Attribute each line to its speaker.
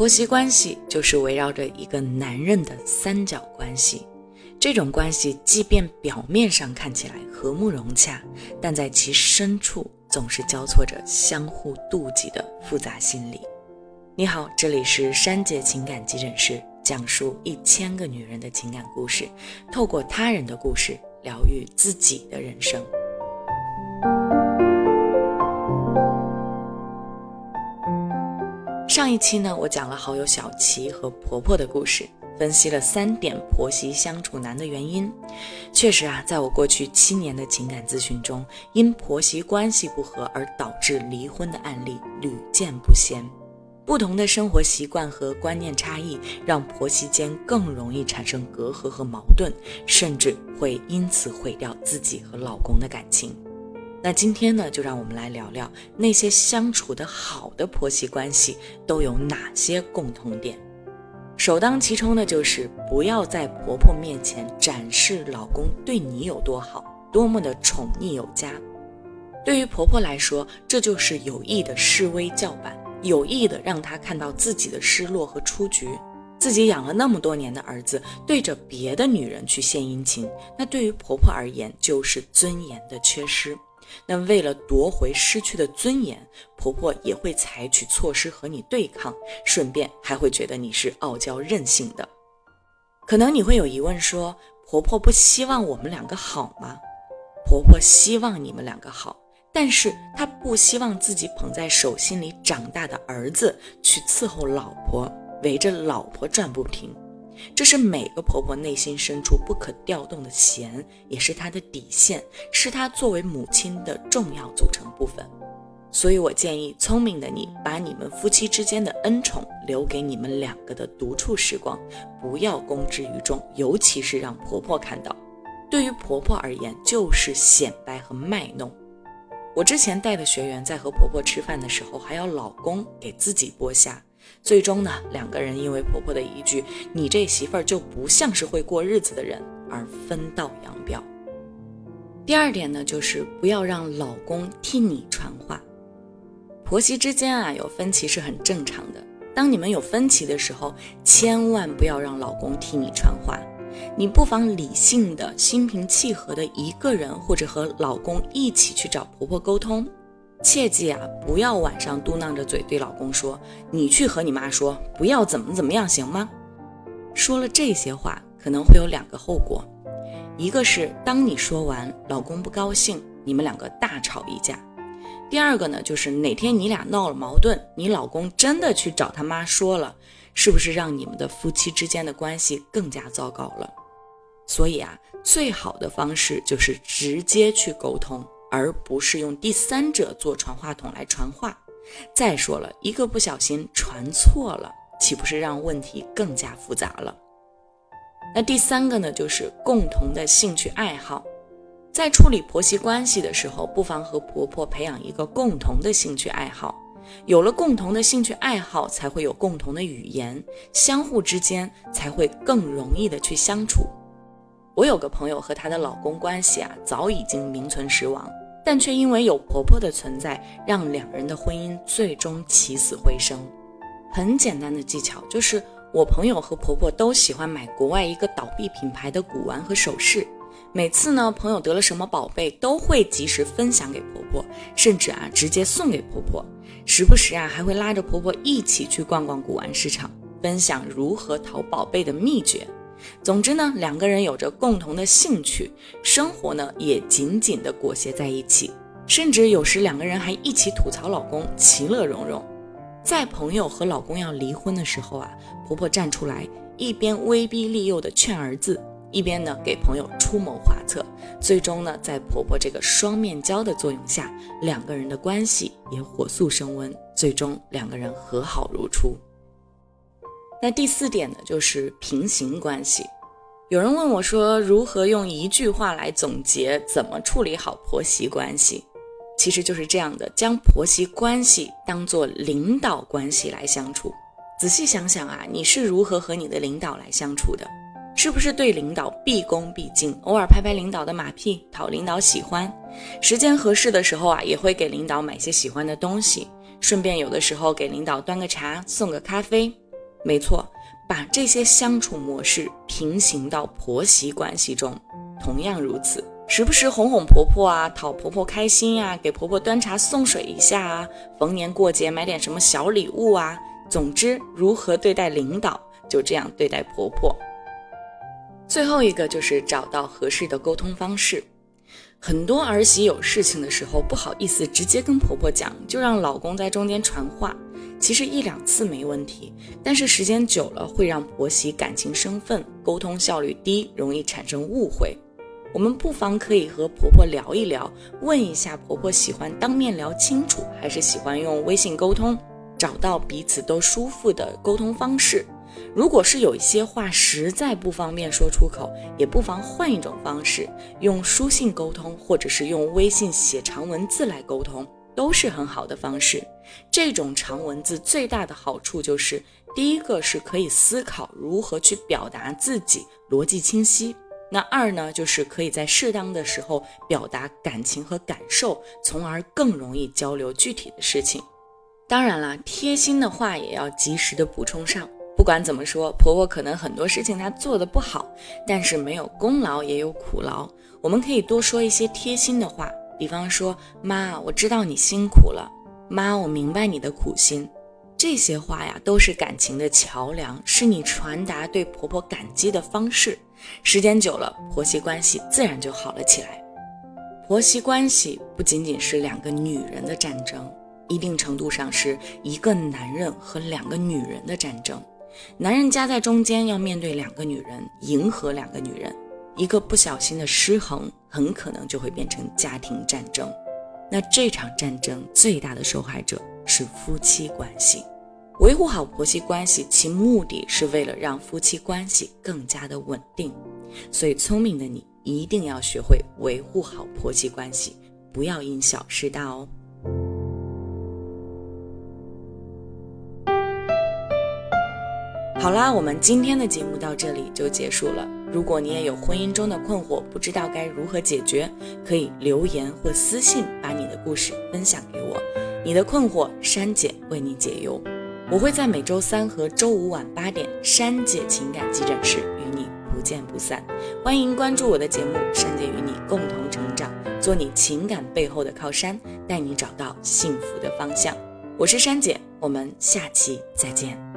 Speaker 1: 婆媳关系就是围绕着一个男人的三角关系。这种关系即便表面上看起来和睦融洽，但在其深处总是交错着相互妒忌的复杂心理。你好，这里是珊姐情感急诊室，讲述一千个女人的情感故事，透过他人的故事疗愈自己的人生。上一期呢，我讲了好友小琪和婆婆的故事，分析了三点婆媳相处难的原因。确实啊，在我过去七年的情感咨询中，因婆媳关系不和而导致离婚的案例屡见不鲜。不同的生活习惯和观念差异，让婆媳间更容易产生隔阂和矛盾，甚至会因此毁掉自己和老公的感情。那今天呢，就让我们来聊聊那些相处的好的婆媳关系都有哪些共同点。首当其冲的就是不要在婆婆面前展示老公对你有多好，多么的宠溺有加。对于婆婆来说，这就是有意的示威叫板，有意的让她看到自己的失落和出局。自己养了那么多年的儿子，对着别的女人去献殷勤，那对于婆婆而言就是尊严的缺失。那为了夺回失去的尊严，婆婆也会采取措施和你对抗，顺便还会觉得你是傲娇任性的。可能你会有疑问，说婆婆不希望我们两个好吗？婆婆希望你们两个好，但是她不希望自己捧在手心里长大的儿子去伺候老婆，围着老婆转不停。这是每个婆婆内心深处不可调动的弦，也是她的底线，是她作为母亲的重要组成部分。所以我建议聪明的你，把你们夫妻之间的恩宠留给你们两个的独处时光，不要公之于众，尤其是让婆婆看到。对于婆婆而言，就是显摆和卖弄。我之前带的学员在和婆婆吃饭的时候，还要老公给自己剥虾。最终呢，两个人因为婆婆的一句“你这媳妇儿就不像是会过日子的人”而分道扬镳。第二点呢，就是不要让老公替你传话。婆媳之间啊，有分歧是很正常的。当你们有分歧的时候，千万不要让老公替你传话。你不妨理性的心平气和的一个人，或者和老公一起去找婆婆沟通。切记啊，不要晚上嘟囔着嘴对老公说：“你去和你妈说，不要怎么怎么样，行吗？”说了这些话，可能会有两个后果：一个是当你说完，老公不高兴，你们两个大吵一架；第二个呢，就是哪天你俩闹了矛盾，你老公真的去找他妈说了，是不是让你们的夫妻之间的关系更加糟糕了？所以啊，最好的方式就是直接去沟通。而不是用第三者做传话筒来传话。再说了，一个不小心传错了，岂不是让问题更加复杂了？那第三个呢，就是共同的兴趣爱好。在处理婆媳关系的时候，不妨和婆婆培养一个共同的兴趣爱好。有了共同的兴趣爱好，才会有共同的语言，相互之间才会更容易的去相处。我有个朋友和她的老公关系啊，早已经名存实亡。但却因为有婆婆的存在，让两人的婚姻最终起死回生。很简单的技巧就是，我朋友和婆婆都喜欢买国外一个倒闭品牌的古玩和首饰。每次呢，朋友得了什么宝贝，都会及时分享给婆婆，甚至啊，直接送给婆婆。时不时啊，还会拉着婆婆一起去逛逛古玩市场，分享如何淘宝贝的秘诀。总之呢，两个人有着共同的兴趣，生活呢也紧紧的裹挟在一起，甚至有时两个人还一起吐槽老公，其乐融融。在朋友和老公要离婚的时候啊，婆婆站出来，一边威逼利诱的劝儿子，一边呢给朋友出谋划策。最终呢，在婆婆这个双面胶的作用下，两个人的关系也火速升温，最终两个人和好如初。那第四点呢，就是平行关系。有人问我说，如何用一句话来总结怎么处理好婆媳关系？其实就是这样的，将婆媳关系当做领导关系来相处。仔细想想啊，你是如何和你的领导来相处的？是不是对领导毕恭毕敬，偶尔拍拍领导的马屁，讨领导喜欢？时间合适的时候啊，也会给领导买些喜欢的东西，顺便有的时候给领导端个茶，送个咖啡。没错，把这些相处模式平行到婆媳关系中，同样如此。时不时哄哄婆婆啊，讨婆婆开心呀，给婆婆端茶送水一下啊，逢年过节买点什么小礼物啊。总之，如何对待领导，就这样对待婆婆。最后一个就是找到合适的沟通方式。很多儿媳有事情的时候不好意思直接跟婆婆讲，就让老公在中间传话。其实一两次没问题，但是时间久了会让婆媳感情生分，沟通效率低，容易产生误会。我们不妨可以和婆婆聊一聊，问一下婆婆喜欢当面聊清楚，还是喜欢用微信沟通，找到彼此都舒服的沟通方式。如果是有一些话实在不方便说出口，也不妨换一种方式，用书信沟通，或者是用微信写长文字来沟通，都是很好的方式。这种长文字最大的好处就是，第一个是可以思考如何去表达自己，逻辑清晰；那二呢，就是可以在适当的时候表达感情和感受，从而更容易交流具体的事情。当然了，贴心的话也要及时的补充上。不管怎么说，婆婆可能很多事情她做的不好，但是没有功劳也有苦劳。我们可以多说一些贴心的话，比方说：“妈，我知道你辛苦了。”“妈，我明白你的苦心。”这些话呀，都是感情的桥梁，是你传达对婆婆感激的方式。时间久了，婆媳关系自然就好了起来。婆媳关系不仅仅是两个女人的战争，一定程度上是一个男人和两个女人的战争。男人夹在中间，要面对两个女人，迎合两个女人，一个不小心的失衡，很可能就会变成家庭战争。那这场战争最大的受害者是夫妻关系。维护好婆媳关系，其目的是为了让夫妻关系更加的稳定。所以，聪明的你一定要学会维护好婆媳关系，不要因小失大哦。好啦，我们今天的节目到这里就结束了。如果你也有婚姻中的困惑，不知道该如何解决，可以留言或私信把你的故事分享给我。你的困惑，珊姐为你解忧。我会在每周三和周五晚八点，珊姐情感急诊室与你不见不散。欢迎关注我的节目，珊姐与你共同成长，做你情感背后的靠山，带你找到幸福的方向。我是珊姐，我们下期再见。